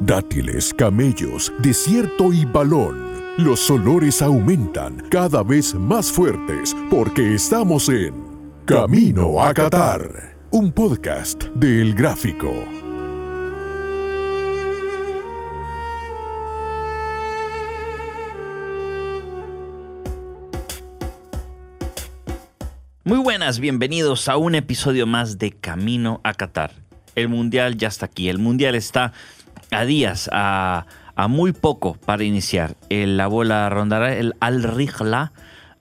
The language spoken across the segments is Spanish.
Dátiles, camellos, desierto y balón. Los olores aumentan cada vez más fuertes porque estamos en Camino a Qatar, un podcast del Gráfico. Muy buenas, bienvenidos a un episodio más de Camino a Qatar. El Mundial ya está aquí, el Mundial está a días, a, muy poco para iniciar. La bola rondará, el Al-Rihla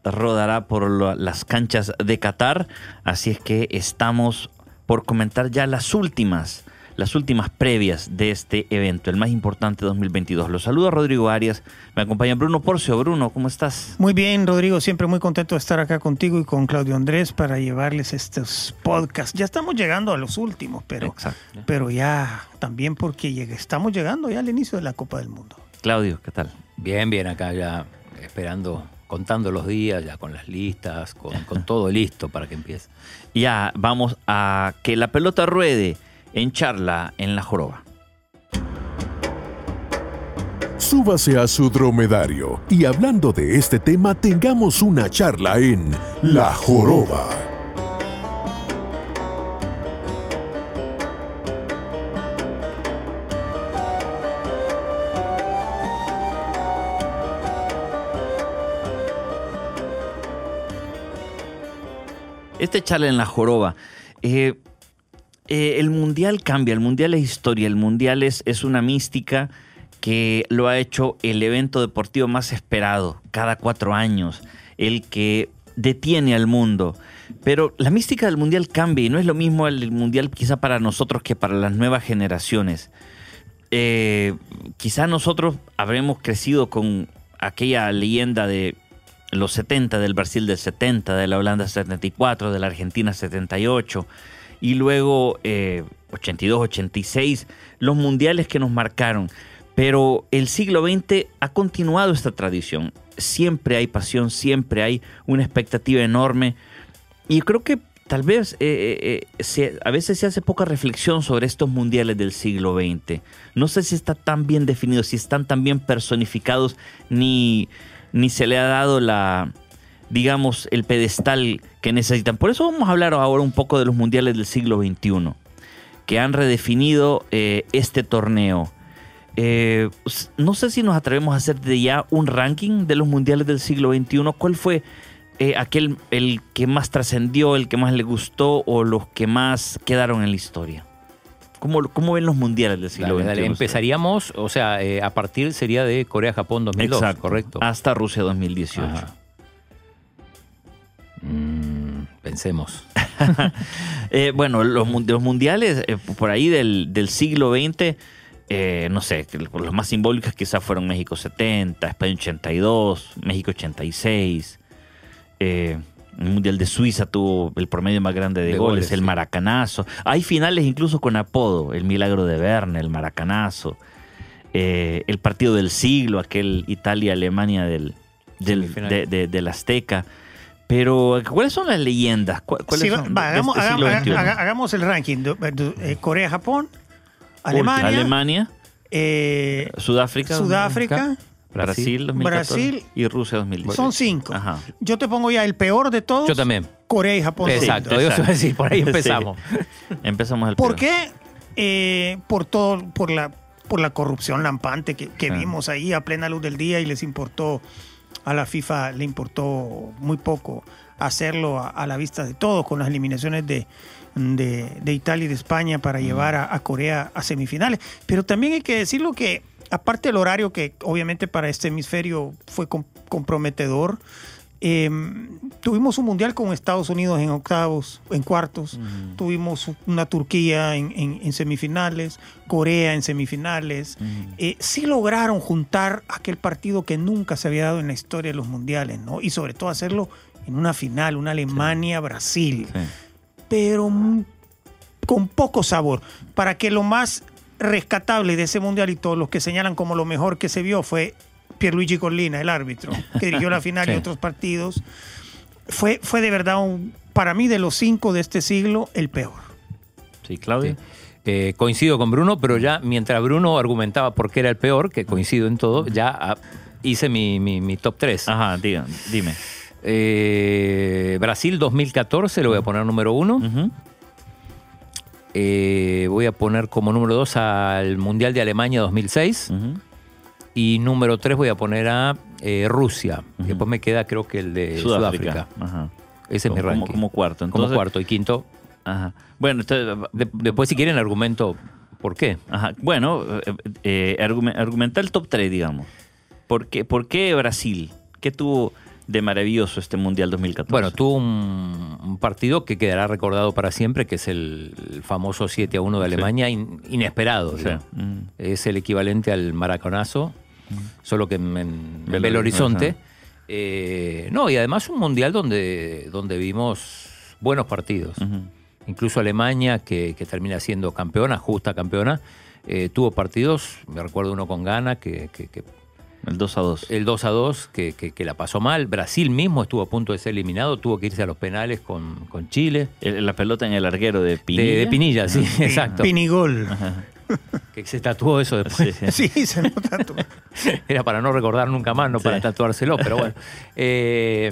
rodará por las canchas de Qatar, así es que estamos por comentar ya las últimas las últimas previas de este evento, el más importante de 2022. Los saludo a Rodrigo Arias, me acompaña Bruno Porcio. Bruno, ¿cómo estás? Muy bien, Rodrigo, siempre muy contento de estar acá contigo y con Claudio Andrés para llevarles estos podcasts. Ya estamos llegando a los últimos, pero, pero ya también porque estamos llegando ya al inicio de la Copa del Mundo. Claudio, ¿qué tal? Bien, bien, acá ya esperando contando los días, ya con las listas, con, con, todo listo para que empiece. Ya, vamos a que la pelota ruede en charla en La Joroba. Súbase a su dromedario y hablando de este tema tengamos una charla en La Joroba. Este charla en La Joroba. Eh, eh, el mundial cambia, el mundial es historia, el mundial es, es una mística que lo ha hecho el evento deportivo más esperado cada cuatro años, el que detiene al mundo. Pero la mística del mundial cambia y no es lo mismo el mundial quizá para nosotros que para las nuevas generaciones. Eh, quizá nosotros habremos crecido con aquella leyenda de los 70, del Brasil del 70, de la Holanda 74, de la Argentina 78 y luego 82, eh, 86, los mundiales que nos marcaron. Pero el siglo XX ha continuado esta tradición. Siempre hay pasión, siempre hay una expectativa enorme. Y creo que tal vez eh, eh, a veces se hace poca reflexión sobre estos mundiales del siglo XX. No sé si está tan bien definido, si están tan bien personificados, ni, ni se le ha dado la, digamos, el pedestal que necesitan. Por eso vamos a hablar ahora un poco de los mundiales del siglo XXI, que han redefinido eh, este torneo. Eh, no sé si nos atrevemos a hacer de ya un ranking de los mundiales del siglo XXI. ¿Cuál fue eh, aquel el que más trascendió, el que más le gustó o los que más quedaron en la historia? ¿Cómo, ¿Cómo, ven los mundiales del siglo XXI? Empezaríamos, o sea, a partir sería de Corea-Japón 2002, Exacto, correcto. Hasta Rusia 2018. Mm, pensemos. Eh, bueno, los, mundiales eh, por ahí del, siglo XX, eh, no sé, los más simbólicos quizás fueron México 70, España 82, México 86. el Mundial de Suiza tuvo el promedio más grande de, goles, el maracanazo. Hay finales incluso con apodo, el milagro de Verne, el maracanazo. el partido del siglo, aquel Italia-Alemania del, del Azteca. Pero, ¿cuáles son las leyendas? hagamos, el ranking. Eh, Corea-Japón, Alemania, Alemania eh, Sudáfrica, Sudáfrica Brasil, 2014, Brasil y Rusia 2018. Son cinco. Yo te pongo ya el peor de todos. Yo también. Corea y Japón. Exacto, Yo decir, por ahí empezamos. Empezamos el ¿Por qué? Eh, por todo, por la, por la corrupción lampante que, que vimos ahí a plena luz del día y les importó a la FIFA le importó muy poco hacerlo a, la vista de todos con las eliminaciones de, de, Italia y de España para llevar a, Corea a semifinales. Pero también hay que decirlo que, aparte del horario que obviamente para este hemisferio fue comprometedor, Em, tuvimos un mundial con Estados Unidos en octavos, en cuartos. Tuvimos una Turquía en, semifinales, Corea en semifinales. Eh, sí lograron juntar aquel partido que nunca se había dado en la historia de los mundiales, ¿no? Y sobre todo hacerlo en una final, una Alemania-Brasil. Pero con poco sabor. Para que lo más rescatable de ese mundial y todos los que señalan como lo mejor que se vio fue Pierluigi Collina, el árbitro, que dirigió la final y otros partidos, fue, fue de verdad, un, para mí, de los cinco de este siglo, el peor. Sí, Claudia. Sí. Eh, coincido con Bruno, pero ya mientras Bruno argumentaba por qué era el peor, que coincido en todo, ya ah, hice mi, mi- mi top 3. Ajá, diga, dime. Brasil 2014 lo voy a poner número uno. Eh, voy a poner como número 2 al Mundial de Alemania 2006. Ujú. Y número 3 voy a poner a eh, Rusia. Después me queda creo que el de Sudáfrica. Sudáfrica. Ajá. Ese es mi Como- ranking. Como cuarto. Como Entonces, cuarto y quinto. Ajá. Bueno, entonces, De- después si quieren argumento por qué. Ajá. Bueno, eh, eh, argume- argumentar el top 3, digamos. ¿Por qué, por qué Brasil? ¿Qué tuvo de maravilloso este Mundial 2014? Bueno, tuvo un, un partido que quedará recordado para siempre, que es el, el famoso 7 a 1 de Sí. Alemania, in- inesperado. Sí. Mm. Es el equivalente al maracanazo, solo que en, en Belo- Belo Horizonte. Eh, no, y además un mundial donde, donde vimos buenos partidos. Incluso Alemania, que, que termina siendo campeona, justa campeona, eh, tuvo partidos, me recuerdo uno con Ghana, que, que- que El 2 a 2. el 2 a 2, que, que- que la pasó mal. Brasil mismo estuvo a punto de ser eliminado, tuvo que irse a los penales con, con Chile. El- la pelota en el larguero de De- Pinilla. De, Pinilla, sí, exacto. Pinigol. Que se tatuó eso después. Sí, se nota. tú. Era para no recordar nunca más, no para tatuárselo, pero bueno. Eh,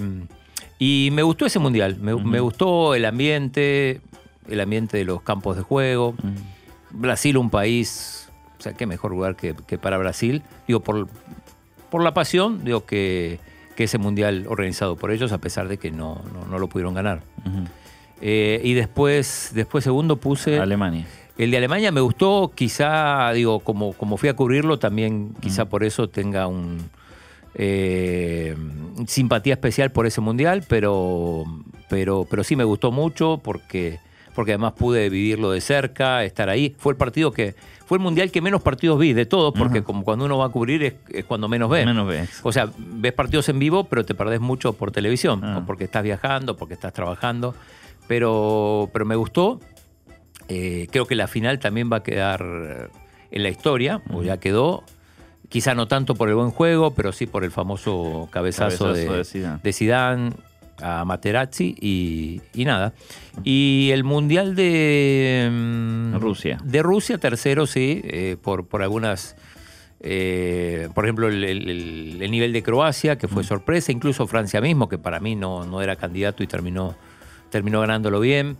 y me gustó ese mundial, me, me gustó el ambiente, el ambiente de los campos de juego. Brasil, un país, o sea, qué mejor lugar que, que para Brasil. Digo, por, por la pasión, digo que, que ese mundial organizado por ellos, a pesar de que no, no, no lo pudieron ganar. Eh, y después, después segundo puse. Alemania. El de Alemania me gustó, quizá, digo, como, como fui a cubrirlo, también quizá por eso tenga un eh, simpatía especial por ese mundial, pero, pero, pero sí me gustó mucho porque, porque además pude vivirlo de cerca, estar ahí. Fue el partido que, fue el mundial que menos partidos vi de todos, porque como cuando uno va a cubrir es, es cuando menos ve. Menos ves. O sea, ves partidos en vivo, pero te perdés mucho por televisión, Ah. porque estás viajando, porque estás trabajando. Pero, pero me gustó. Eh, creo que la final también va a quedar en la historia, o ya quedó. Quizá no tanto por el buen juego, pero sí por el famoso cabezazo, Cabezazo de, Zidane a Materazzi y, y nada. Y el Mundial de mm, Rusia. De Rusia, tercero, sí, eh, por, por algunas... eh, por ejemplo, el- el nivel de Croacia, que fue sorpresa, incluso Francia mismo, que para mí no, no era candidato y terminó, terminó ganándolo bien.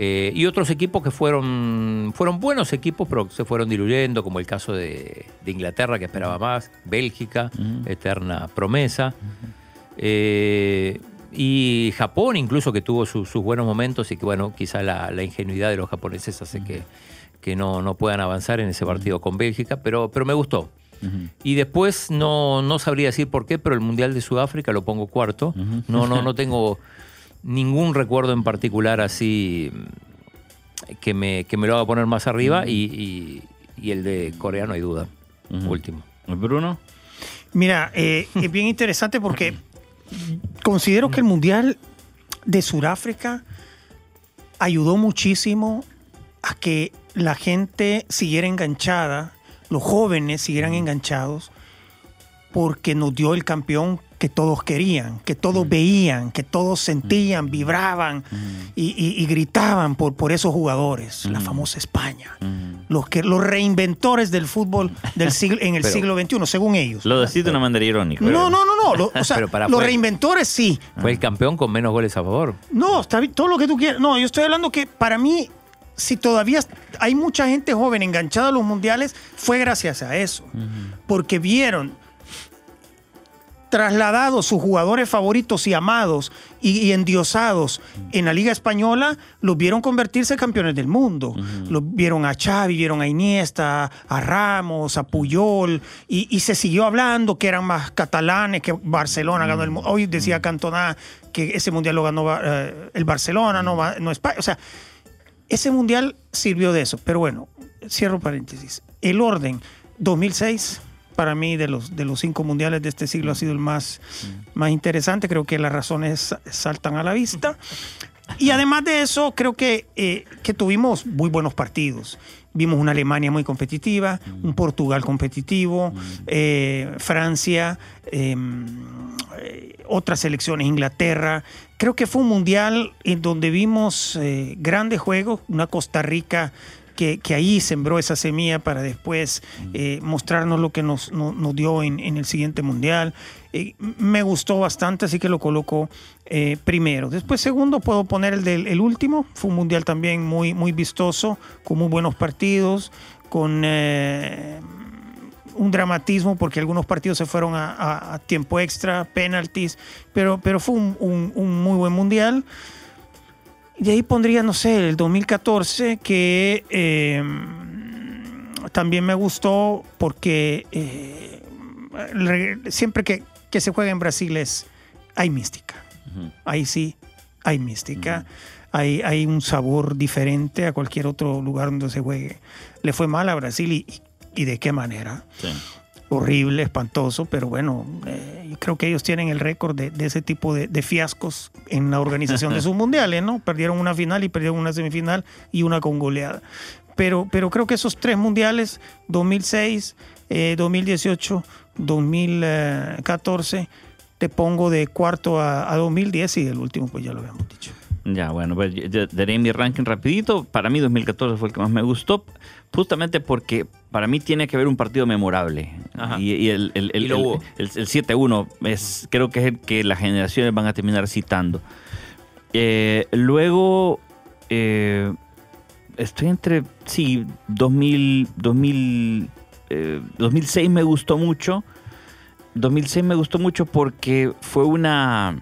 Eh, y otros equipos que fueron, fueron buenos equipos, pero se fueron diluyendo, como el caso de, de Inglaterra, que esperaba más, Bélgica, eterna promesa. Eh, y Japón, incluso que tuvo su- sus buenos momentos y que, bueno, quizá la, la ingenuidad de los japoneses hace que, que no, no puedan avanzar en ese partido con Bélgica, pero, pero me gustó. Y después no, no sabría decir por qué, pero el Mundial de Sudáfrica lo pongo cuarto. No, no, no tengo ningún recuerdo en particular así que me, que me lo haga poner más arriba y, y- y el de Corea no hay duda. Ujú. Último. Bruno. Mira, eh, es bien interesante porque considero que el Mundial de Sudáfrica ayudó muchísimo a que la gente siguiera enganchada, los jóvenes siguieran enganchados, porque nos dio el campeón que todos querían, que todos veían, que todos sentían, vibraban y, y- y gritaban por, por esos jugadores, la famosa España. Los, que, los reinventores del fútbol del siglo, en el Pero- siglo XXI, según ellos. Lo decís de una manera irónica. No, no, no, no. lo- o sea, Pero para los reinventores sí. Fue el campeón con menos goles a favor. No, está todo lo que tú quieras. No, yo estoy hablando que para mí, si todavía hay mucha gente joven enganchada a los mundiales, fue gracias a eso. Porque vieron trasladados sus jugadores favoritos y amados y, y endiosados en la Liga Española, los vieron convertirse en campeones del mundo. Los vieron a Xavi, vieron a Iniesta, a Ramos, a Puyol, y, y se siguió hablando que eran más catalanes, que Barcelona ganó el mundo. Hoy decía Cantona que ese mundial lo ganó eh, el Barcelona, no, no España. O sea, ese mundial sirvió de eso. Pero bueno, cierro paréntesis. El orden, 2006, para mí, de los, de los cinco mundiales de este siglo, ha sido el más, más interesante. Creo que las razones saltan a la vista. Y además de eso, creo que, eh, que tuvimos muy buenos partidos. Vimos una Alemania muy competitiva, un Portugal competitivo, eh, Francia, em, eh, otras selecciones, Inglaterra. Creo que fue un mundial en donde vimos eh, grandes juegos, una Costa Rica que, que ahí sembró esa semilla para después eh, mostrarnos lo que nos, no- nos dio en, en el siguiente mundial. Eh, me gustó bastante, así que lo coloco eh, primero. Después, segundo, puedo poner el del el último. Fue un mundial también muy, muy vistoso, con muy buenos partidos, con eh, un dramatismo porque algunos partidos se fueron a, a- a tiempo extra, penalties, pero, pero fue un, un- un muy buen mundial. Y de ahí pondría, no sé, el 2014, que eh, también me gustó porque eh, re- siempre que, que se juega en Brasil es, hay mística. Ahí sí, hay mística. Hay, hay un sabor diferente a cualquier otro lugar donde se juegue. Le fue mal a Brasil y, y de qué manera Sí. Horrible, espantoso, pero bueno, eh, yo creo que ellos tienen el récord de, de ese tipo de, de fiascos en la organización de sus mundiales, ¿no? Perdieron una final y perdieron una semifinal y una con goleada. Pero, pero creo que esos tres mundiales, 2006, eh, 2018, 2014, te pongo de cuarto a, a 2010 y del último pues ya lo habíamos dicho. Ya, bueno, pues daré mi ranking rapidito. Para mí 2014 fue el que más me gustó, justamente porque para mí tiene que haber un partido memorable. Ajá. Y, y el, el, el, Y el- el- el 7-1 es, creo que es el que las generaciones van a terminar citando. Eh, luego, eh, estoy entre, sí, 2000, 2000, eh, 2006 me gustó mucho. 2006 me gustó mucho porque fue una...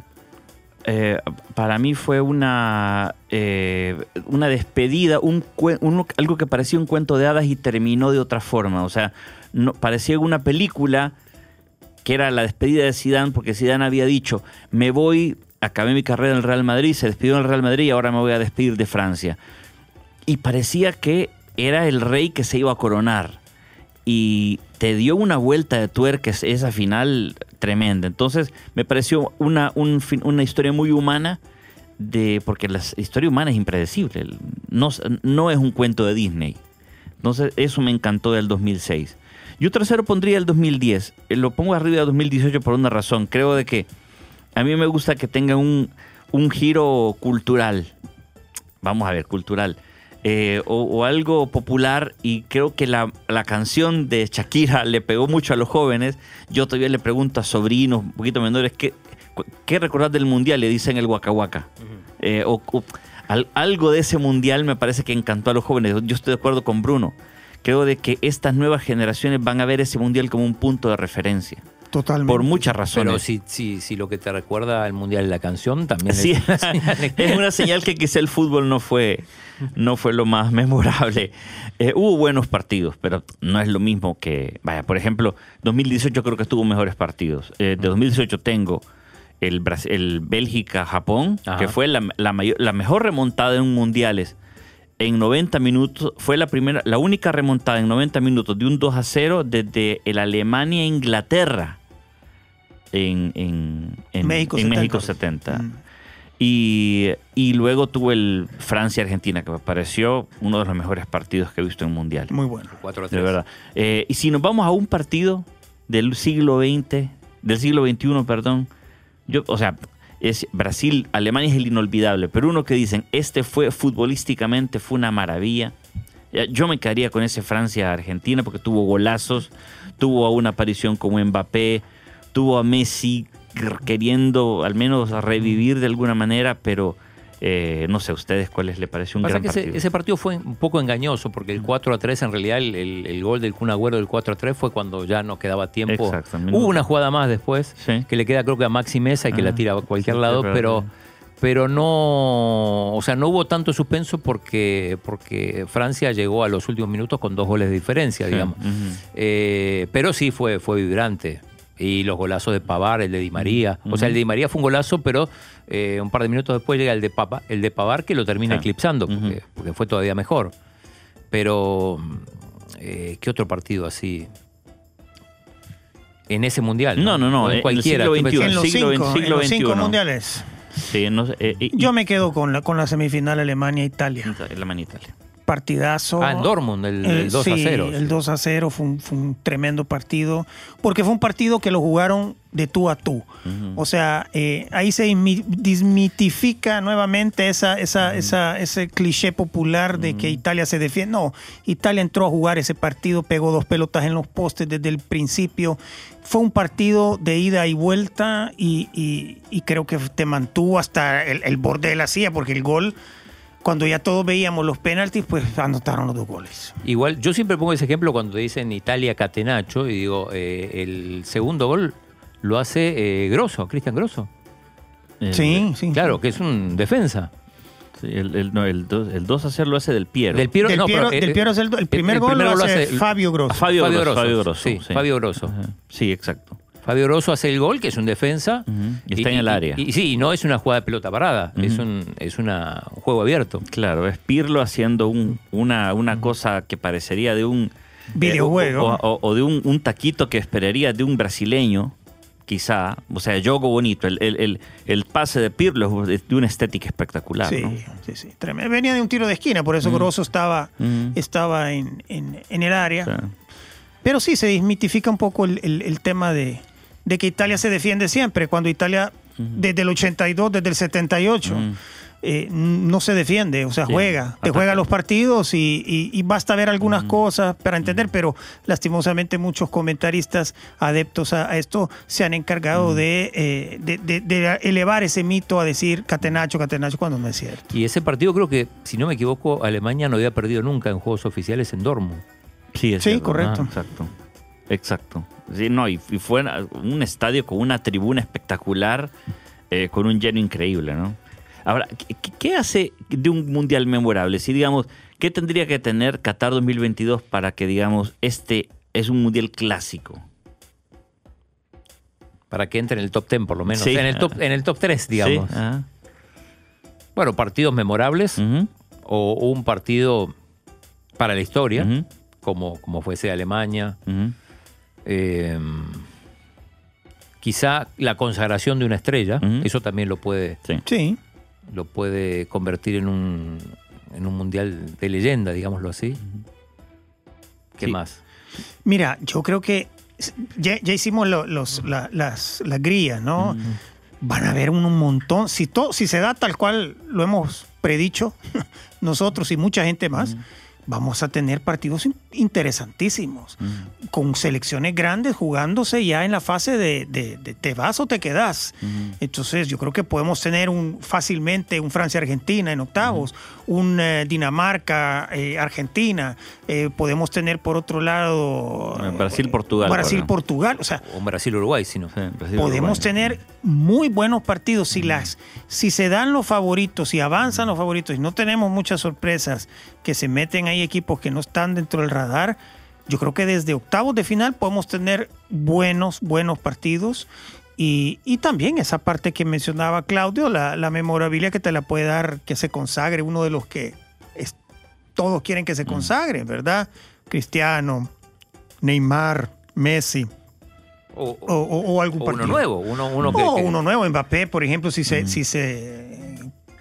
eh, para mí fue una, eh, una despedida, algo que parecía un cuento de hadas y terminó de otra forma. O sea, parecía una película que era la despedida de Zidane, porque Zidane había dicho, me voy, acabé mi carrera en el Real Madrid, se despidió del Real Madrid y ahora me voy a despedir de Francia. Y parecía que era el rey que se iba a coronar. Y te dio una vuelta de tuerca es- esa final tremenda. Entonces me pareció una, una historia muy humana, de, porque la historia humana es impredecible. No, no es un cuento de Disney. Entonces, eso me encantó del 2006. Yo tercero pondría el 2010. Eh, Lo pongo arriba del 2018 por una razón. Creo de que a mí me gusta que tenga un, un giro cultural. Vamos a ver, cultural. Eh, o, o algo popular y creo que la, la canción de Shakira le pegó mucho a los jóvenes. Yo todavía le pregunto a sobrinos un poquito menores qué, qué recordar del mundial, le dicen el Waka Waka. Eh, o- o al- algo de ese mundial me parece que encantó a los jóvenes. Yo estoy de acuerdo con Bruno. Creo de que estas nuevas generaciones van a ver ese mundial como un punto de referencia. Totalmente. Por muchas razones. Pero si, si, si lo que te recuerda al Mundial es la canción, también Sí, es una señal de- es una señal que quizá el fútbol no fue, no fue lo más memorable. Eh, hubo buenos partidos, pero no es lo mismo que, vaya, por ejemplo, 2018 creo que tuvo mejores partidos. Eh, de 2018 tengo el, el Bélgica-Japón, que fue la, la mayor- la mejor remontada en un mundiales. En 90 minutos, fue la primera, la única remontada en 90 minutos de un 2 a 0 desde el Alemania-Inglaterra en, en, en- México en 70. México 70. Mm. Y, y luego tuvo el Francia-Argentina, que me pareció uno de los mejores partidos que he visto en un mundial. Muy bueno. 4 a De 3. verdad. Eh, y si nos vamos a un partido del siglo XX, del siglo XXI, perdón, yo, o sea, es Brasil, Alemania es el inolvidable, pero uno que dicen, este fue futbolísticamente, fue una maravilla. Yo me quedaría con ese Francia-Argentina porque tuvo golazos, tuvo a una aparición como Mbappé, tuvo a Messi queriendo al menos revivir de alguna manera, pero eh, no sé, a ustedes cuáles le pareció un Pasa gran que ese, partido. ese partido fue un poco engañoso porque el 4 a 3 en realidad el, el- el gol del Kun Agüero del 4 a 3 fue cuando ya no quedaba tiempo. Hubo una jugada más después Sí. que le queda creo que a Maxi Mesa y que Ah, la tira a cualquier sí, lado, pero pero no, o sea, no hubo tanto suspenso porque porque Francia llegó a los últimos minutos con dos goles de diferencia, Sí, digamos. Eh, pero sí fue, fue vibrante. Y los golazos de Pavar, el de Di María. O sea, el de Di María fue un golazo, pero eh, un par de minutos después llega el de, Papa, el de Pavar que lo termina Sí. eclipsando, porque, fue todavía mejor. Pero, eh, ¿qué otro partido así? En ese mundial. No, no, no, en En el cualquiera. siglo XXI. En los siglo cinco, siglo en los cinco XXI. mundiales. Sí, no eh, y- Yo me quedo con la, con la semifinal Alemania-Italia. y- Alemania-Italia. Partidazo. Ah, en Dortmund, el, el 2 a sí, 0. El 2 a 0 fue un, fue un tremendo partido, porque fue un partido que lo jugaron de tú a tú. O sea, eh, ahí se desmitifica nuevamente esa, esa, esa- ese cliché popular de que Italia se defiende. No, Italia entró a jugar ese partido, pegó dos pelotas en los postes desde el principio. Fue un partido de ida y vuelta y, y- y creo que te mantuvo hasta el, el borde de la silla, porque el gol cuando ya todos veíamos los penaltis, pues anotaron los dos goles. Igual, yo siempre pongo ese ejemplo cuando dicen Italia Catenaccio y digo, eh, el segundo gol lo hace eh, Grosso, Cristian Grosso. El- Sí, sí. Claro, que es un defensa. sí, el, el, no, el, 2, el 2 a 0 lo hace del Piero. Del Piero, Del no, Piero, pero, eh, del Piero es el, el primer el gol primer lo gol lo hace, Fabio Grosso. Fabio, Fabio Grosso, Grosso, Fabio Grosso. sí, Fabio Grosso. Ajá. Sí, exacto. Fabio Grosso hace el gol, que es un defensa. Y está en el área. Y, sí, y no es una jugada de pelota parada, es, un, es una, un juego abierto. Claro, es Pirlo haciendo un, una, una cosa que parecería de un Videojuego. eh, o, o- o de un, un taquito que esperaría de un brasileño, quizá. O sea, yogo bonito. El, el, el, el pase de Pirlo es de, una estética espectacular. Sí, ¿no? sí, sí. Tremendo. Venía de un tiro de esquina, por eso Grosso estaba, estaba en, en- en el área. Pero sí, se desmitifica un poco el, el- el tema de, de que Italia se defiende siempre, cuando Italia, desde el 82, desde el 78, Ujú. eh, no se defiende, o sea, Sí, juega, te ataca. juega los partidos y, y- y basta ver algunas cosas para entender, pero lastimosamente muchos comentaristas adeptos a, a esto se han encargado de, eh, de- de- de elevar ese mito a decir Catenacho, Catenacho, cuando no es cierto. Y ese partido creo que, si no me equivoco, Alemania no había perdido nunca en juegos oficiales en Dortmund. Sí, es Sí, correcto. Ah, exacto. Exacto. Sí, no, y, y fue un estadio con una tribuna espectacular, eh, con un lleno increíble, ¿no? Ahora, ¿qué, hace de un mundial memorable? Si, digamos, ¿qué tendría que tener Qatar 2022 para que, digamos, este es un mundial clásico? Para que entre en el top 10 por lo menos. Sí. En, el top, en el top 3, digamos. Sí, ajá. Bueno, partidos memorables o un partido para la historia, como, como fuese Alemania. Eh, quizá la consagración de una estrella, eso también lo puede, Sí. Sí, lo puede convertir en un, en un mundial de leyenda, digámoslo así. ¿Qué Sí. más? Mira, yo creo que ya, ya hicimos lo- los, la- las, las grillas, ¿no? Van a haber un, un montón. Si, to- si se da tal cual lo hemos predicho nosotros y mucha gente más, vamos a tener partidos in- interesantísimos. Con selecciones grandes jugándose ya en la fase de, de- de te vas o te quedas. Entonces yo creo que podemos tener un fácilmente un Francia-Argentina en octavos, un eh, Dinamarca-Argentina, podemos tener por otro lado Eh, Brasil-Portugal, Brasil-Portugal, o sea, O Brasil-Uruguay, si no. Sí, Brasil, podemos Uruguay. tener muy buenos partidos si las si se dan los favoritos si avanzan los favoritos y no tenemos muchas sorpresas que se meten ahí equipos que no están dentro del radar yo creo que desde octavos de final podemos tener buenos buenos partidos. Y, y también esa parte que mencionaba Claudio la, la memorabilidad que te la puede dar que se consagre uno de los que es- todos quieren que se consagre verdad Cristiano Neymar Messi. O, o, o- algún partido. uno nuevo, uno, uno que, o uno nuevo, Mbappé, por ejemplo, si se, si se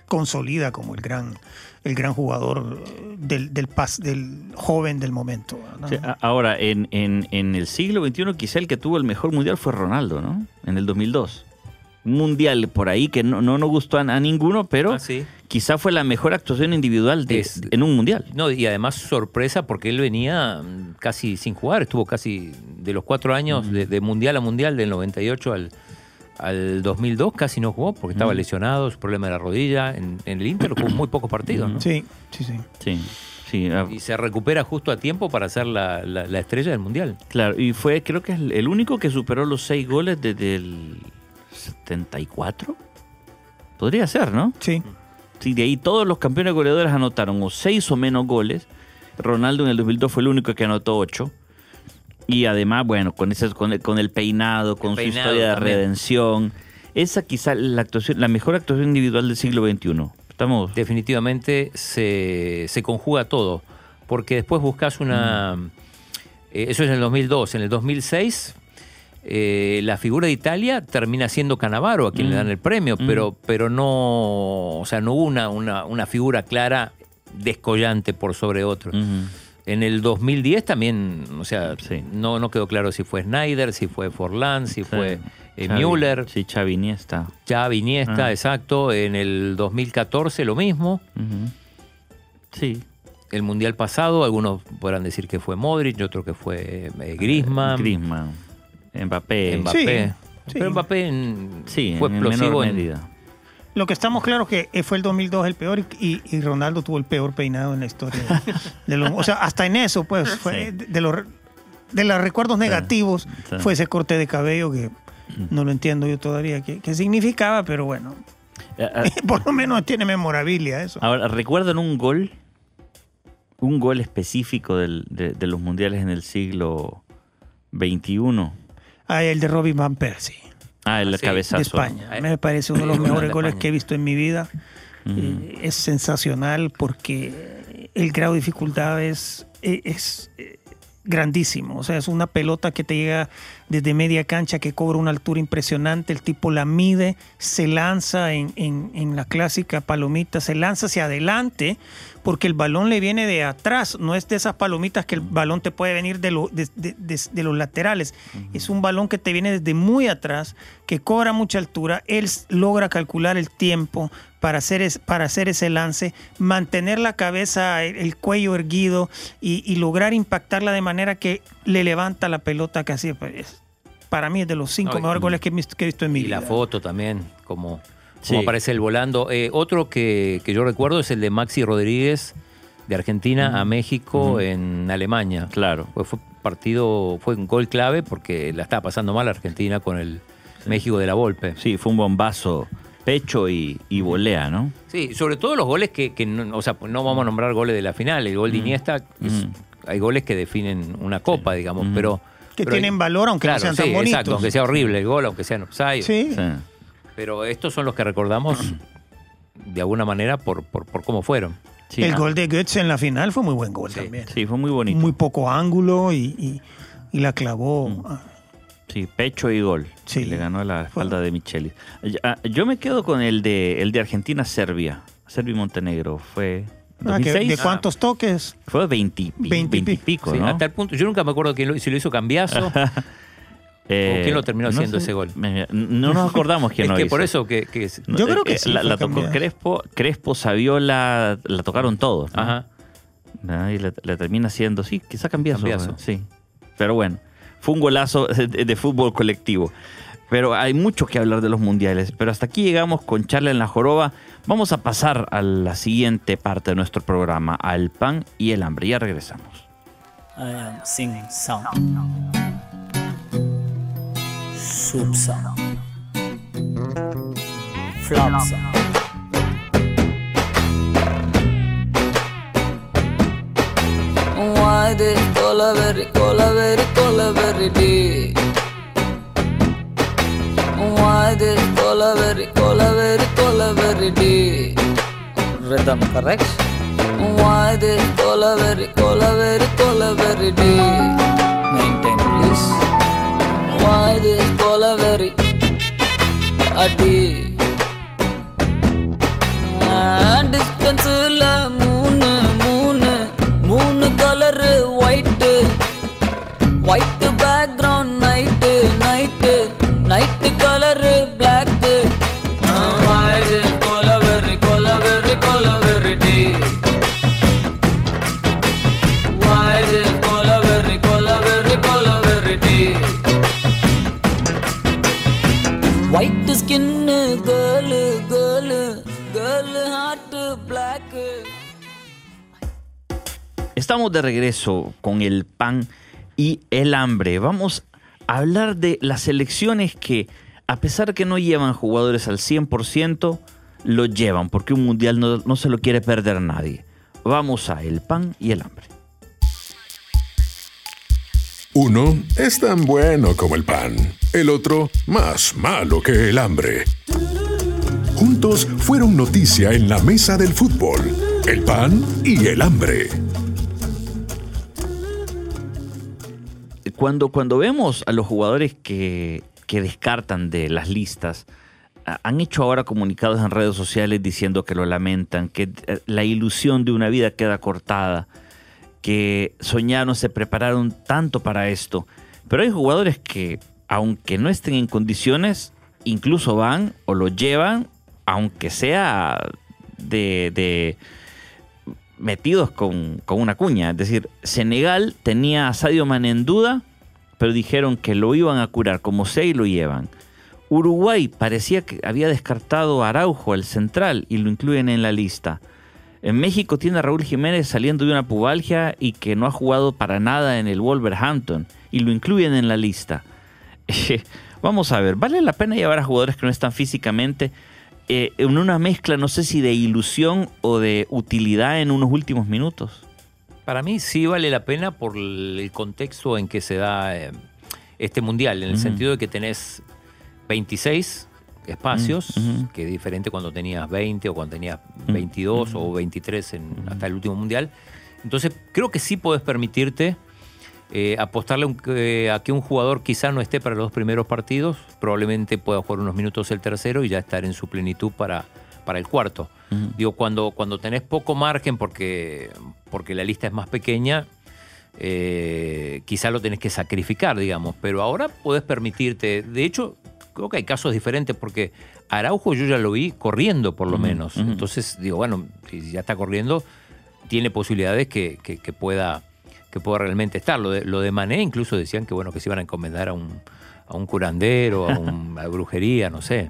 consolida como el gran, el gran jugador del, del, pas- del joven del momento. ¿no? Sí, ahora, en, en- en el siglo XXI, quizá el que tuvo el mejor mundial fue Ronaldo, ¿no? En el 2002. Un mundial por ahí que no, no nos gustó a, a ninguno, pero Ah, sí. quizá fue la mejor actuación individual de- Es- en un mundial. No, y además sorpresa porque él venía mm, casi sin jugar, estuvo casi de los cuatro años de, de mundial a mundial, del 98 al, al 2002, casi no jugó porque estaba lesionado, su problema de la rodilla. En, en el Inter jugó muy pocos partidos, ¿no? Sí, sí, sí. Sí, sí. ah, Y se recupera justo a tiempo para ser la, la- la estrella del mundial. Claro, y fue, creo que es el el único que superó los seis goles desde el 74. Podría ser, ¿no? Sí. Sí, de ahí todos los campeones goleadores anotaron o seis o menos goles. Ronaldo en el 2002 fue el único que anotó ocho. Y además, bueno, con, ese, con, el, con el peinado, con su peinado historia de redención. Esa quizá la actuación, la mejor actuación individual del siglo XXI. Estamos. Definitivamente se, se conjuga todo, porque después buscas una... eh, eso es en el 2002, en el 2006 eh, la figura de Italia termina siendo Canavaro, a quien le dan el premio, pero, pero no, o sea, no hubo una, una, una figura clara descollante por sobre otro. Ujú. En el 2010 también, o sea, Sí. no, no quedó claro si fue Snyder, si fue Forlán, si fue eh, Xavi- Müller, Sí, Xavi Iniesta. Xavi, Iniesta, Ah. exacto. En el 2014 lo mismo. Sí. El Mundial pasado, algunos podrán decir que fue Modric, otros que fue eh, Griezmann, Griezmann. Mbappé. Mbappé. Sí, Pero. Mbappé en- fue en explosivo en, medida. Lo que estamos claros que eh, fue el 2002 el peor y, y Ronaldo tuvo el peor peinado en la historia. de- los- o sea, hasta en eso, pues, fue Sí. de, de los, de los recuerdos negativos sí. fue ese corte de cabello que no lo entiendo yo todavía qué, qué significaba, pero bueno, Eh, eh, por lo menos tiene memorabilia eso. Ahora, ¿recuerdan un gol? Un gol específico del- de, de los mundiales en el siglo XXI. Ah, el de Robin Van Persie, Ah, el sí, cabezazo. de España. Me parece uno de los mejores de goles que he visto en mi vida. Eh, es sensacional porque el grado de dificultad es, es, es, eh, grandísimo. O sea, es una pelota que te llega desde media cancha, que cobra una altura impresionante. El tipo la mide, se lanza en, en- en la clásica palomita, se lanza hacia adelante porque el balón le viene de atrás. No es de esas palomitas que el balón te puede venir de, lo- de- de- de- de los laterales. Es un balón que te viene desde muy atrás, que cobra mucha altura. Él logra calcular el tiempo para hacer, es- para hacer ese lance, mantener la cabeza, el, el cuello erguido y, y lograr impactarla de manera que le levanta la pelota casi. pues, para mí es de los cinco No, y- mejores goles que he visto, que he visto en mi y vida. la foto también, como, Sí. como aparece el volando. Eh, otro que, que yo recuerdo es el de Maxi Rodríguez de Argentina a México en Alemania. Claro. Pues fue partido, fue un gol clave porque la estaba pasando mal Argentina con el México de la Volpe. Sí, fue un bombazo. Pecho y, y volea, ¿no? Sí, sobre todo los goles que, que no, o sea, no vamos a nombrar goles de la final. El gol de Iniesta, es- hay goles que definen una copa, digamos, Mm. pero... Que pero tienen valor, aunque no sean tan sí, bonitos. Exacto, aunque sea horrible el gol, aunque sea en offside. Sí. Sí. Pero estos son los que recordamos de alguna manera por, por, por cómo fueron. Sí, el ah, gol de Götze en la final fue muy buen gol Sí, también. Sí, fue muy bonito. Muy poco ángulo y, y- y la clavó. Mm. Sí, pecho y gol. Sí. Y le ganó a la espalda de Micheli. Ah, Yo me quedo con el de el de Argentina-Serbia. Serbia y Montenegro. Fue. Ah, que- 2006. ¿De cuántos toques? Fue 20, y pi- 20 y 20 y pico. pico, Sí, ¿no? Hasta el punto, yo nunca me acuerdo quién lo- si lo hizo Cambiazo. Eh, ¿O quién lo terminó no haciendo sé, ese gol? me- No nos acordamos quién es lo que hizo. por eso que, que es- No, Yo creo que eh, sí La, la tocó. Crespo, Crespo, Saviola, la tocaron todos. ¿no? Ajá. Ah, Y le, le termina siendo, sí, quizá cambiazo. Cambiazo. eh, Sí. Pero bueno, fue un golazo de, de fútbol colectivo. Pero hay mucho que hablar de los mundiales. Pero hasta aquí llegamos con Charla en la Joroba. Vamos a pasar a la siguiente parte de nuestro programa, al pan y el hambre. Ya regresamos. I am singing sound. Soup song. Flop song. அது கொலவெறி கொலவெறி கொலவெறி டீ. அது கொலவெறி கொலவெறி கொலவெறி டீ. ரிதம் கரெக்ட் அது கொலவெறி கொலவெறி கொலவெறி டீ. மெயின்டைன் ப்ளீஸ் இது போல வெறி அடி. டிஸ்பென்ஸில் மூணு மூணு மூணு colour white white Estamos de regreso con el pan y el hambre. Vamos a hablar de las selecciones que, a pesar que no llevan jugadores al 100%, lo llevan, porque un mundial no, no se lo quiere perder nadie. Vamos a el pan y el hambre. Uno es tan bueno como el pan, el otro más malo que el hambre. Fueron noticia en la mesa del fútbol, el pan y el hambre. cuando, cuando vemos a los jugadores que, que descartan de las listas, han hecho ahora comunicados en redes sociales diciendo que lo lamentan, que eh, la ilusión de una vida queda cortada, que soñaron, se prepararon tanto para esto. Pero hay jugadores que, aunque no estén en condiciones, incluso van o lo llevan, aunque sea de, de metidos con, con una cuña. Es decir, Senegal tenía a Sadio Mané en duda, pero dijeron que lo iban a curar como sea y lo llevan. Uruguay parecía que había descartado a Araujo, el central, y lo incluyen en la lista. En México tiene a Raúl Jiménez saliendo de una pubalgia y que no ha jugado para nada en el Wolverhampton, y lo incluyen en la lista. Vamos a ver, ¿vale la pena llevar a jugadores que no están físicamente eh, en una mezcla, no sé si de ilusión o de utilidad en unos últimos minutos? Para mí sí vale la pena por el contexto en que se da eh, este mundial, en el sentido de que tenés 26 espacios, que es diferente cuando tenías 20 o cuando tenías Ujú. 22 o 23 en, hasta el último mundial. Entonces creo que sí puedes permitirte eh, apostarle un- eh, a que un jugador quizá no esté para los dos primeros partidos, probablemente pueda jugar unos minutos el tercero y ya estar en su plenitud para, para el cuarto. Digo, cuando, cuando tenés poco margen porque, porque la lista es más pequeña, eh, quizá lo tenés que sacrificar, digamos, pero ahora podés permitirte, de hecho, creo que hay casos diferentes porque Araujo yo ya lo vi corriendo por lo menos, entonces digo, bueno, si ya está corriendo, tiene posibilidades que, que- que pueda que pueda realmente estar. Lo de, lo de Mané incluso decían que bueno que se iban a encomendar a un, a un curandero, a, un- a brujería, no sé.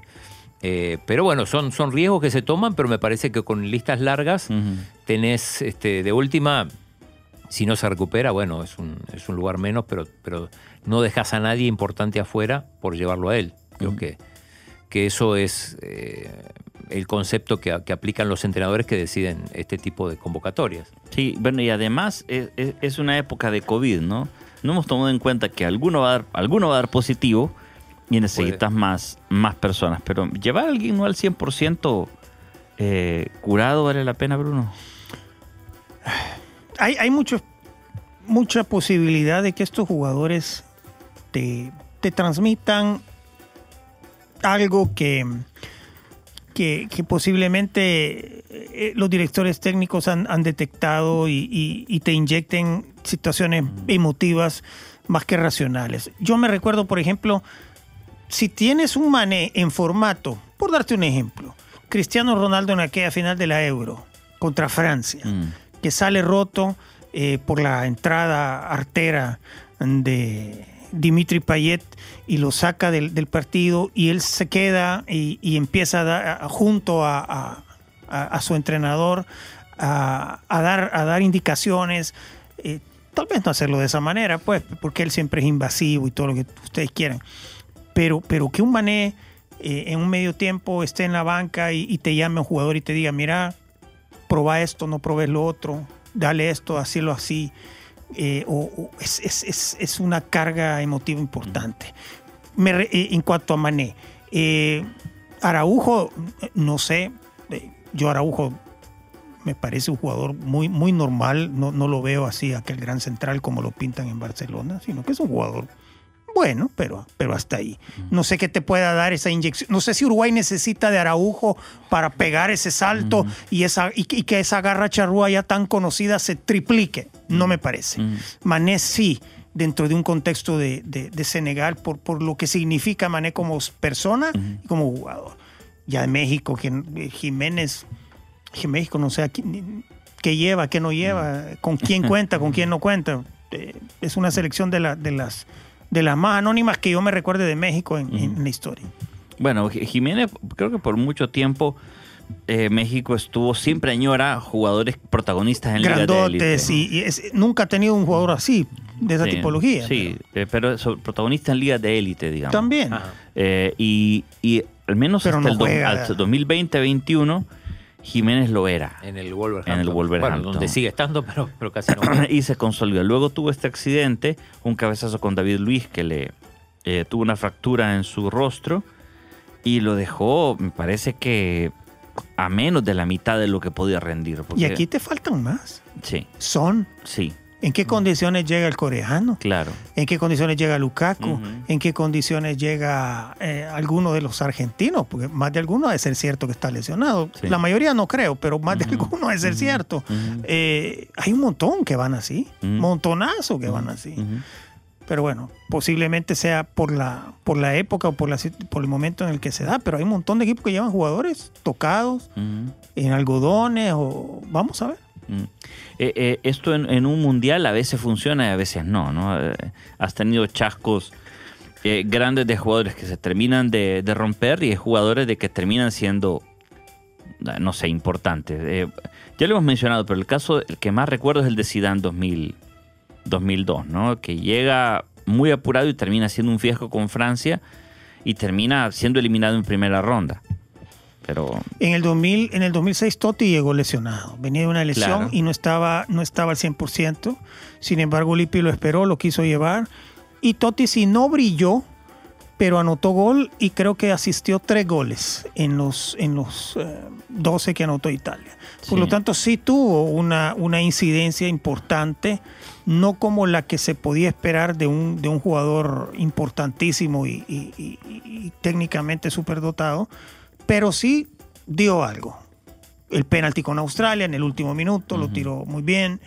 Eh, pero bueno, son, son riesgos que se toman, pero me parece que con listas largas Ujú. tenés este, de última, si no se recupera, bueno, es un, es un lugar menos, pero, pero no dejas a nadie importante afuera por llevarlo a él. Creo que, que eso es eh, el concepto que, que aplican los entrenadores que deciden este tipo de convocatorias. Sí, bueno, y además es, es- es una época de COVID, ¿no? No hemos tomado en cuenta que alguno va a dar, alguno va a dar positivo y necesitas más, más personas. Pero llevar a alguien no al 100% eh, curado vale la pena, Bruno. Hay, hay mucho- mucha posibilidad de que estos jugadores te, te transmitan algo que, que, que posiblemente eh, los directores técnicos han, han detectado y, y- y te inyecten situaciones emotivas más que racionales. Yo me recuerdo, por ejemplo, si tienes un mané en formato, por darte un ejemplo, Cristiano Ronaldo en aquella final de la Euro contra Francia Mm. que sale roto eh, por la entrada artera de Dimitri Payet y lo saca del, del partido y él se queda y, y empieza a dar- a- junto a, a- su entrenador a, dar, a dar indicaciones. eh, tal vez no hacerlo de esa manera, pues, porque él siempre es invasivo y todo lo que ustedes quieran. Pero, pero que un mané eh, en un medio tiempo esté en la banca y, y te llame un jugador y te diga, mira, proba esto, no probes lo otro, dale esto, hacelo así. Eh, o, es, es- es- una carga emotiva importante. Eh, en cuanto a Mané, eh, Araujo, no sé, eh, yo Araujo me parece un jugador muy, muy normal, no, no lo veo así, aquel gran central como lo pintan en Barcelona, sino que es un jugador bueno, pero, pero hasta ahí. No sé qué te pueda dar esa inyección. No sé si Uruguay necesita de Araujo para pegar ese salto y, esa, y, que- y que esa garra charrúa ya tan conocida se triplique. No me parece. Mm. Mané sí, dentro de un contexto de, de- de Senegal, por, por lo que significa Mané como persona y como jugador. Ya en México, que, eh, Jiménez, que México no sé a quién- qué lleva, qué no lleva, con quién cuenta, con quién no cuenta. Eh, es una selección de, la- de las de las más anónimas que yo me recuerde de México en, en la historia. Bueno, Ji- Jiménez, creo que por mucho tiempo eh, México estuvo, siempre añora jugadores protagonistas en ligas de Grandotes élite. y, y es- nunca ha tenido un jugador así, de esa Sí, tipología. Sí, eh, pero so- protagonista en ligas de élite, digamos. También. Eh, y, y al menos Pero hasta no el do- juega. hasta 2020-21, Jiménez lo era. En el Wolverhampton. En el Wolverhampton. Bueno, donde sigue estando, pero, pero casi no. y se consolidó. Luego tuvo este accidente, un cabezazo con David Luis que le eh, tuvo una fractura en su rostro y lo dejó, me parece que a menos de la mitad de lo que podía rendir. Y aquí te faltan más. Sí, Son, sí. ¿En qué condiciones llega el coreano? Claro. ¿En qué condiciones llega Lukaku? ¿En qué condiciones llega eh, alguno de los argentinos? Porque más de alguno debe ser cierto que está lesionado. Sí. La mayoría no creo, pero más de alguno debe ser cierto. Eh, hay un montón que van así, montonazo que van así. Pero bueno, posiblemente sea por la, por la época o por, la, por el momento en el que se da, pero hay un montón de equipos que llevan jugadores tocados en algodones o vamos a ver. Mm. Eh, eh, esto en, un mundial a veces funciona y a veces no, ¿no? Eh, has tenido chascos grandes de jugadores que se terminan de, romper y de jugadores de que terminan siendo, no sé, importantes. Ya lo hemos mencionado, pero el caso, el que más recuerdo es el de Zidane 2000, 2002, ¿no? Que llega muy apurado y termina siendo un fiasco con Francia y termina siendo eliminado en primera ronda. Pero En el 2000, en el 2006 Totti llegó lesionado, venía de una lesión Claro. y no estaba, no estaba al 100%. Sin embargo, Lippi lo esperó, lo quiso llevar y Totti sí no brilló, pero anotó gol y creo que asistió tres goles en los, en los eh, 12 que anotó Italia. Por Sí. lo tanto, sí tuvo una, una incidencia importante, no como la que se podía esperar de un, de un jugador importantísimo y, y- y- y técnicamente superdotado, pero sí dio algo. El penalti con Australia en el último minuto, lo tiró muy bien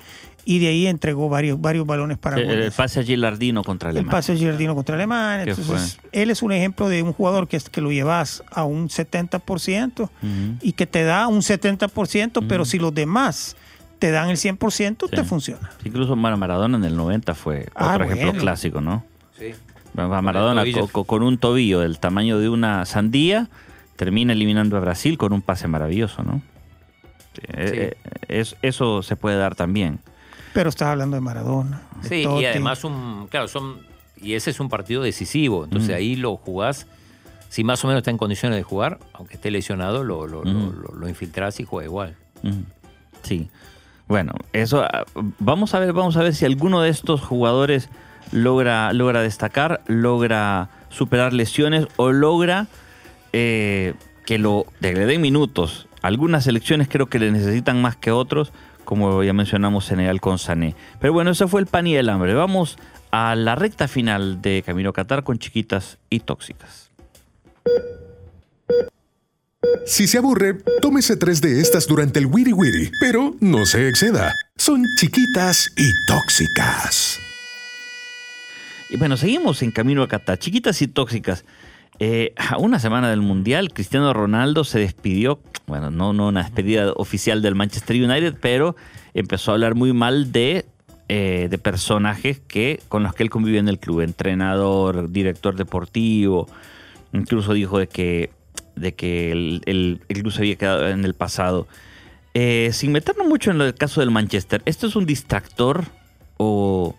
y de ahí entregó varios, varios balones para el, el pase a Gilardino contra El Alemania. pase de Giardino contra Alemania. ¿Qué Entonces, él es un ejemplo de un jugador que, es- que lo llevas a un 70% Ujú. y que te da un 70%, pero si los demás te dan el 100%, te Sí. funciona. Incluso Mar- Maradona en el 90 fue Ah, otro ejemplo bueno. clásico, ¿no? Sí. Maradona con, un tobillo del tamaño de una sandía termina eliminando a Brasil con un pase maravilloso, ¿no? Sí, eh, eh, es- eso se puede dar también. Pero estás hablando de Maradona. de Sí, Totti. y además un, claro, son y ese es un partido decisivo, entonces Mm. ahí lo jugás, si más o menos está en condiciones de jugar, aunque esté lesionado, lo, lo, lo- Mm. lo- lo infiltrás y juega igual. Sí. Bueno, eso ah, vamos a ver, vamos a ver si alguno de estos jugadores logra, logra destacar, logra superar lesiones o logra eh, que lo que le den minutos. Algunas selecciones creo que le necesitan más que otros, como ya mencionamos Senegal con Sané. Pero bueno, ese fue el pan y el hambre. Vamos a la recta final de Camino a Qatar con chiquitas y tóxicas. Si se aburre, tómese tres de estas durante el Wiri Wiri, pero no se exceda. Son chiquitas y tóxicas. Y bueno, seguimos en camino a Qatar. Chiquitas y tóxicas. Eh, a una semana del Mundial, Cristiano Ronaldo se despidió, bueno, no, no una despedida oficial del Manchester United, pero empezó a hablar muy mal de, eh, de personajes que, con los que él convive en el club, entrenador, director deportivo, incluso dijo de que, de que el, el- el club se había quedado en el pasado. Eh, sin meternos mucho en el caso del Manchester, ¿esto es un distractor o,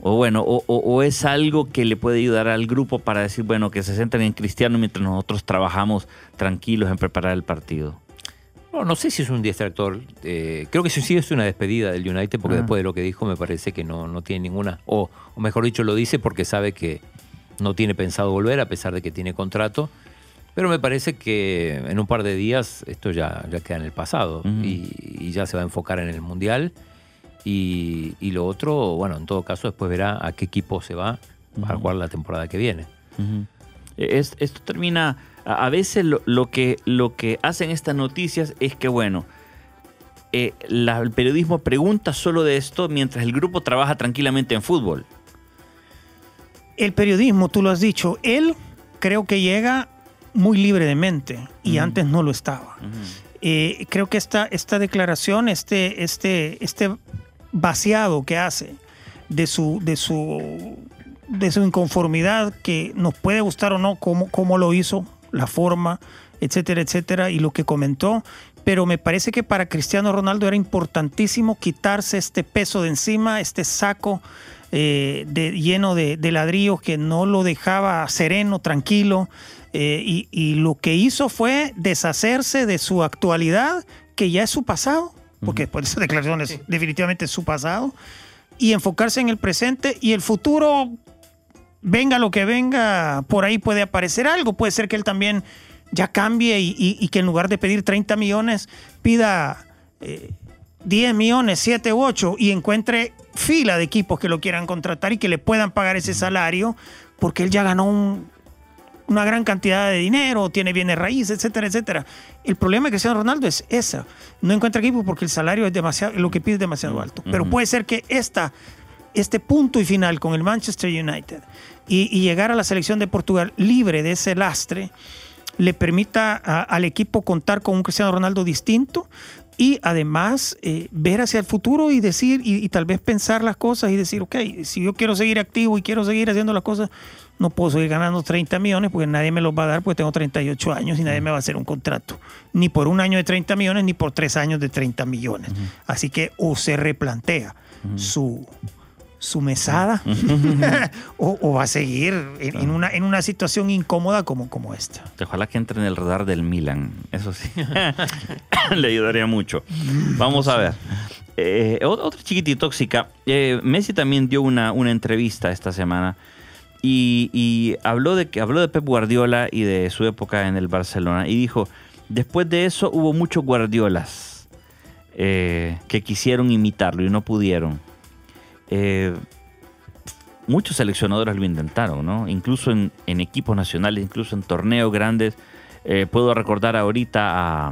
o bueno, o, o- o es algo que le puede ayudar al grupo para decir, bueno, que se centren en Cristiano mientras nosotros trabajamos tranquilos en preparar el partido? No, no sé si es un distractor. eh, creo que sí, es una despedida del United, porque Ah. después de lo que dijo me parece que no, no tiene ninguna. O, o mejor dicho, lo dice porque sabe que no tiene pensado volver, a pesar de que tiene contrato. Pero me parece que en un par de días esto ya, ya queda en el pasado y ya se va a enfocar en el Mundial. Y, y lo otro, bueno, en todo caso, después verá a qué equipo se va para Ujú. jugar la temporada que viene. Es- esto termina, a a veces lo, lo que, lo que hacen estas noticias es que, bueno, eh, la- el periodismo pregunta solo de esto mientras el grupo trabaja tranquilamente en fútbol. El periodismo, tú lo has dicho, él creo que llega muy libre de mente y antes no lo estaba. Eh, creo que esta, esta declaración, este, este, este vaciado que hace de su, de su, de su inconformidad, que nos puede gustar o no cómo, cómo lo hizo, la forma, etcétera, etcétera, y lo que comentó. Pero me parece que para Cristiano Ronaldo era importantísimo quitarse este peso de encima, este saco eh, de, lleno de, ladrillos que no lo dejaba sereno, tranquilo. eh, y lo que hizo fue deshacerse de su actualidad, que ya es su pasado, porque después de esas declaraciones definitivamente es su pasado, y enfocarse en el presente y el futuro, venga lo que venga, por ahí puede aparecer algo, puede ser que él también ya cambie y, y- y que en lugar de pedir 30 millones pida eh, 10 millones, 7 u 8 y encuentre fila de equipos que lo quieran contratar y que le puedan pagar ese salario porque él ya ganó un- una gran cantidad de dinero, tiene bienes raíces, etcétera, etcétera. El problema de Cristiano Ronaldo es esa. No encuentra equipo porque el salario es demasiado, lo que pide es demasiado alto. Pero puede ser que esta, este punto y final con el Manchester United y, y llegar a la selección de Portugal libre de ese lastre le permita a- al equipo contar con un Cristiano Ronaldo distinto y además eh, ver hacia el futuro y decir y, y tal vez pensar las cosas y decir, ok, si yo quiero seguir activo y quiero seguir haciendo las cosas, no puedo seguir ganando 30 millones porque nadie me los va a dar porque tengo 38 años y nadie me va a hacer un contrato, ni por un año de 30 millones ni por tres años de 30 millones. Así que o se replantea su su mesada o, o va a seguir en, en una, en una situación incómoda como, como esta. Ojalá que entre en el radar del Milan. Eso sí. Le ayudaría mucho. Vamos a ver. Eh, ot- otra chiquitita tóxica. Eh, Messi también dio una, una entrevista esta semana y, y habló, de, habló de Pep Guardiola y de su época en el Barcelona. Y dijo, después de eso hubo muchos Guardiolas eh, que quisieron imitarlo y no pudieron. Eh, muchos seleccionadores lo intentaron, ¿no? Incluso en, equipos nacionales, incluso en torneos grandes. Eh, puedo recordar ahorita a,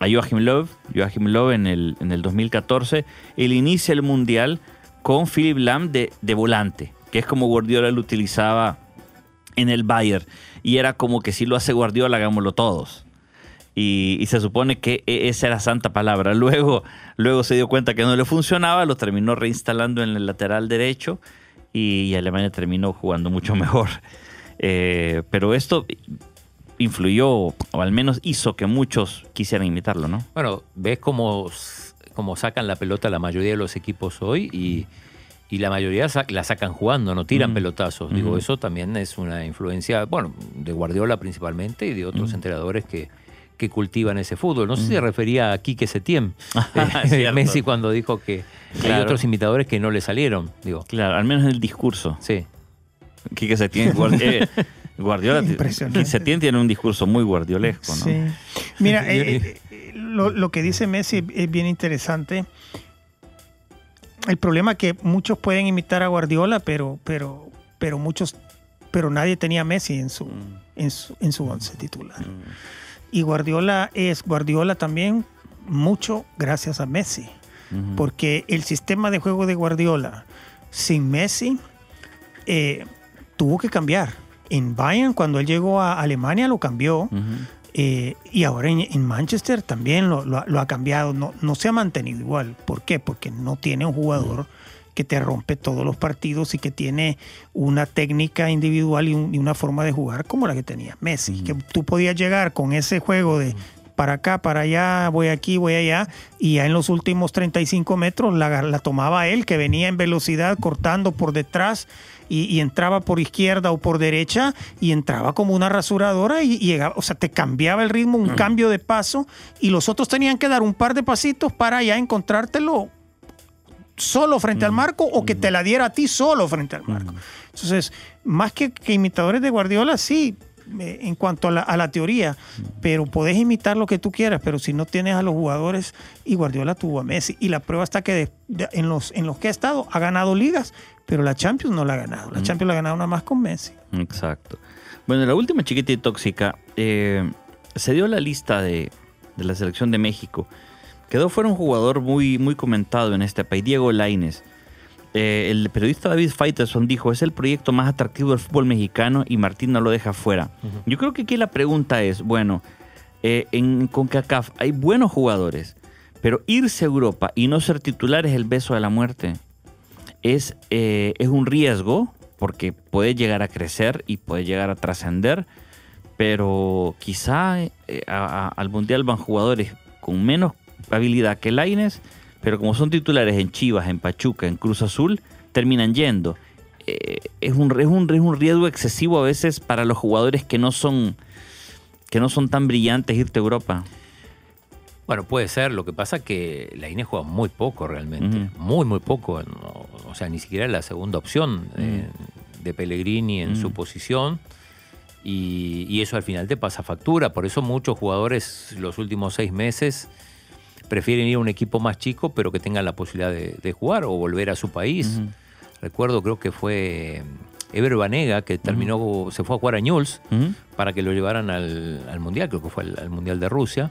a Joachim Löw, Joachim Löw en el, en el 2014, él inicia el Mundial con Philip Lam de, de volante, que es como Guardiola lo utilizaba en el Bayern. Y era como que si lo hace Guardiola, hagámoslo todos. Y, y se supone que e- esa era santa palabra. Luego, luego se dio cuenta que no le funcionaba, lo terminó reinstalando en el lateral derecho y, Alemania terminó jugando mucho mejor. Eh, pero esto influyó, o al menos hizo que muchos quisieran imitarlo, ¿no? Bueno, ves cómo, cómo sacan la pelota la mayoría de los equipos hoy y, y la mayoría la sacan jugando, no tiran pelotazos. Digo, eso también es una influencia, bueno, de Guardiola principalmente y de otros entrenadores que, que cultivan ese fútbol. No sé si se refería a Quique Setién, Es cierto. Messi cuando dijo que hay Claro. otros imitadores que no le salieron. Digo, Claro, al menos en el discurso. sí. Quique Setién, eh, Guardiola, Impresionante. Quique Setién tiene un discurso muy guardiolesco, ¿no? Sí. Mira, eh, eh, eh, lo, lo que dice Messi es bien interesante. El problema es que muchos pueden imitar a Guardiola, pero, pero, pero muchos, pero nadie tenía a Messi en su, en su, en su once titular. Y Guardiola es Guardiola también mucho gracias a Messi, porque el sistema de juego de Guardiola sin Messi eh, tuvo que cambiar. En Bayern, cuando él llegó a Alemania, lo cambió. Eh, y ahora en, en Manchester también lo, lo ha- lo ha cambiado, no, no se ha mantenido igual. ¿Por qué? Porque no tiene un jugador que te rompe todos los partidos y que tiene una técnica individual y, un- y una forma de jugar como la que tenía Messi. Que tú podías llegar con ese juego de para acá, para allá, voy aquí, voy allá, y ya en los últimos 35 metros la, la tomaba él, que venía en velocidad cortando por detrás y, y entraba por izquierda o por derecha y entraba como una rasuradora y, y llegaba, o sea, te cambiaba el ritmo, un cambio de paso y los otros tenían que dar un par de pasitos para ya encontrártelo solo frente al marco o que te la diera a ti solo frente al marco. Entonces, más que, que imitadores de Guardiola, sí, eh, en cuanto a la, a la teoría, pero podés imitar lo que tú quieras, pero si no tienes a los jugadores, y Guardiola tuvo a Messi, y la prueba está que de- de- en, los, en los que ha estado ha ganado ligas, pero la Champions no la ha ganado. La Champions la ha ganado nada más con Messi. Exacto. Bueno, la última chiquita y tóxica, eh, se dio la lista de, de la selección de México. Quedó fuera un jugador muy, muy comentado en este país, Diego Laines. Eh, el periodista David Faitelson dijo, es el proyecto más atractivo del fútbol mexicano y Martín no lo deja fuera. Yo creo que aquí la pregunta es, bueno, eh, en CONCACAF hay buenos jugadores, pero irse a Europa y no ser titular es el beso de la muerte. Es, eh, es un riesgo porque puede llegar a crecer y puede llegar a trascender, pero quizá eh, a- a- al Mundial van jugadores con menos habilidad que Laines, pero como son titulares en Chivas, en Pachuca, en Cruz Azul, terminan yendo. Eh, es, un, es, un, es un riesgo excesivo a veces para los jugadores que no son, que no son tan brillantes irte a Europa. Bueno, puede ser. Lo que pasa que la INE juega muy poco realmente. Muy, muy poco. No, o sea, ni siquiera es la segunda opción eh, de Pellegrini en su posición. Y, y eso al final te pasa factura. Por eso muchos jugadores los últimos seis meses prefieren ir a un equipo más chico, pero que tengan la posibilidad de, de jugar o volver a su país. Recuerdo, creo que fue Ever Banega, que terminó, se fue a jugar a Newell's para que lo llevaran al, al Mundial, creo que fue al, al Mundial de Rusia.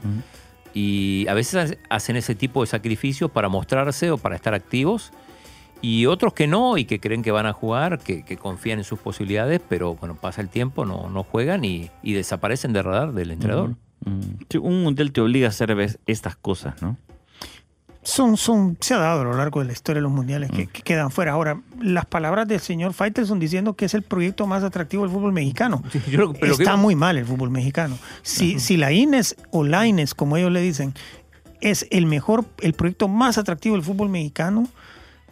Y a veces hacen ese tipo de sacrificios para mostrarse o para estar activos. Y otros que no y que creen que van a jugar, que, que confían en sus posibilidades, pero bueno, pasa el tiempo, no, no juegan y, y desaparecen del radar del entrenador. Sí, un mundial te obliga a hacer estas cosas, ¿no? Son, son, se ha dado a lo largo de la historia de los mundiales Mm. que, que quedan fuera. Ahora, las palabras del señor Faitelson diciendo que es el proyecto más atractivo del fútbol mexicano. Sí, yo pero Está que- muy mal el fútbol mexicano. Si, si la Ines o la Ines, como ellos le dicen, es el mejor, el proyecto más atractivo del fútbol mexicano,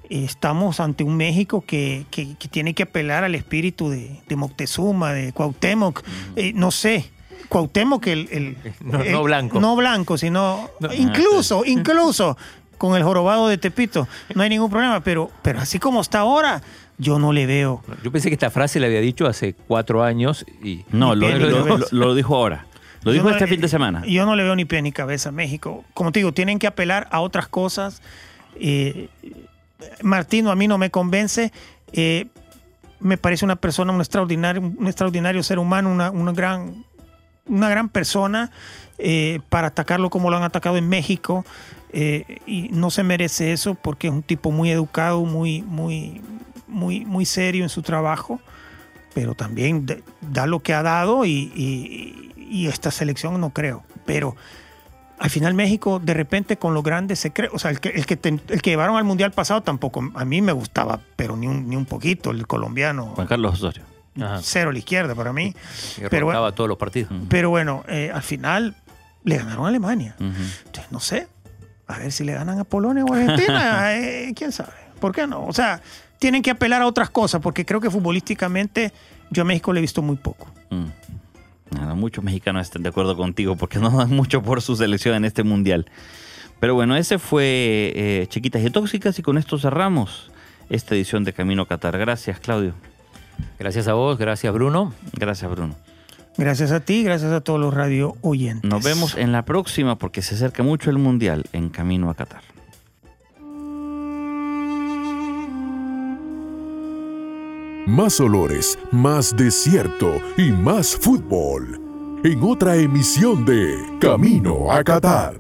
estamos ante un México que, que- que tiene que apelar al espíritu de, de Moctezuma, de Cuauhtémoc, eh, no sé. Cuauhtémoc, el, el- No- el- no blanco. No blanco, sino No. incluso, incluso con el jorobado de Tepito. No hay ningún problema, pero, pero así como está ahora, yo no le veo. Yo pensé que esta frase la había dicho hace cuatro años y No, lo, lo- cabeza. lo- lo dijo ahora. Lo Yo dijo no- este fin de semana. Yo no le veo ni pie ni cabeza a México. Como te digo, tienen que apelar a otras cosas. Eh, Martino a mí no me convence. Eh, me parece una persona, un extraordinario, un extraordinario ser humano, una, una gran, una gran persona eh, para atacarlo como lo han atacado en México. eh, y no se merece eso porque es un tipo muy educado, muy, muy, muy, muy serio en su trabajo pero también da lo que ha dado y, esta selección no creo. Pero al final México de repente con los grandes se o sea, el que, el que, el que llevaron al Mundial pasado tampoco, a mí me gustaba, pero ni un, ni un poquito, el colombiano, Juan Carlos Osorio. Ajá. cero a la izquierda para mí. y Pero bueno, todos los partidos. pero bueno, eh, al final le ganaron a Alemania. Entonces, no sé, a ver si le ganan a Polonia o Argentina, eh, quién sabe. ¿Por qué no? O sea, tienen que apelar a otras cosas, porque creo que futbolísticamente yo a México le he visto muy poco. Mm. Nada, muchos mexicanos están de acuerdo contigo porque no dan mucho por su selección en este mundial. Pero bueno, ese fue eh, Chiquitas y Tóxicas y con esto cerramos esta edición de Camino a Qatar. Gracias, Claudio. Gracias a vos, gracias Bruno. Gracias, Bruno. Gracias a ti, gracias a todos los radio oyentes. Nos vemos en la próxima porque se acerca mucho el mundial en Camino a Qatar. Más olores, más desierto y más fútbol. En otra emisión de Camino a Qatar.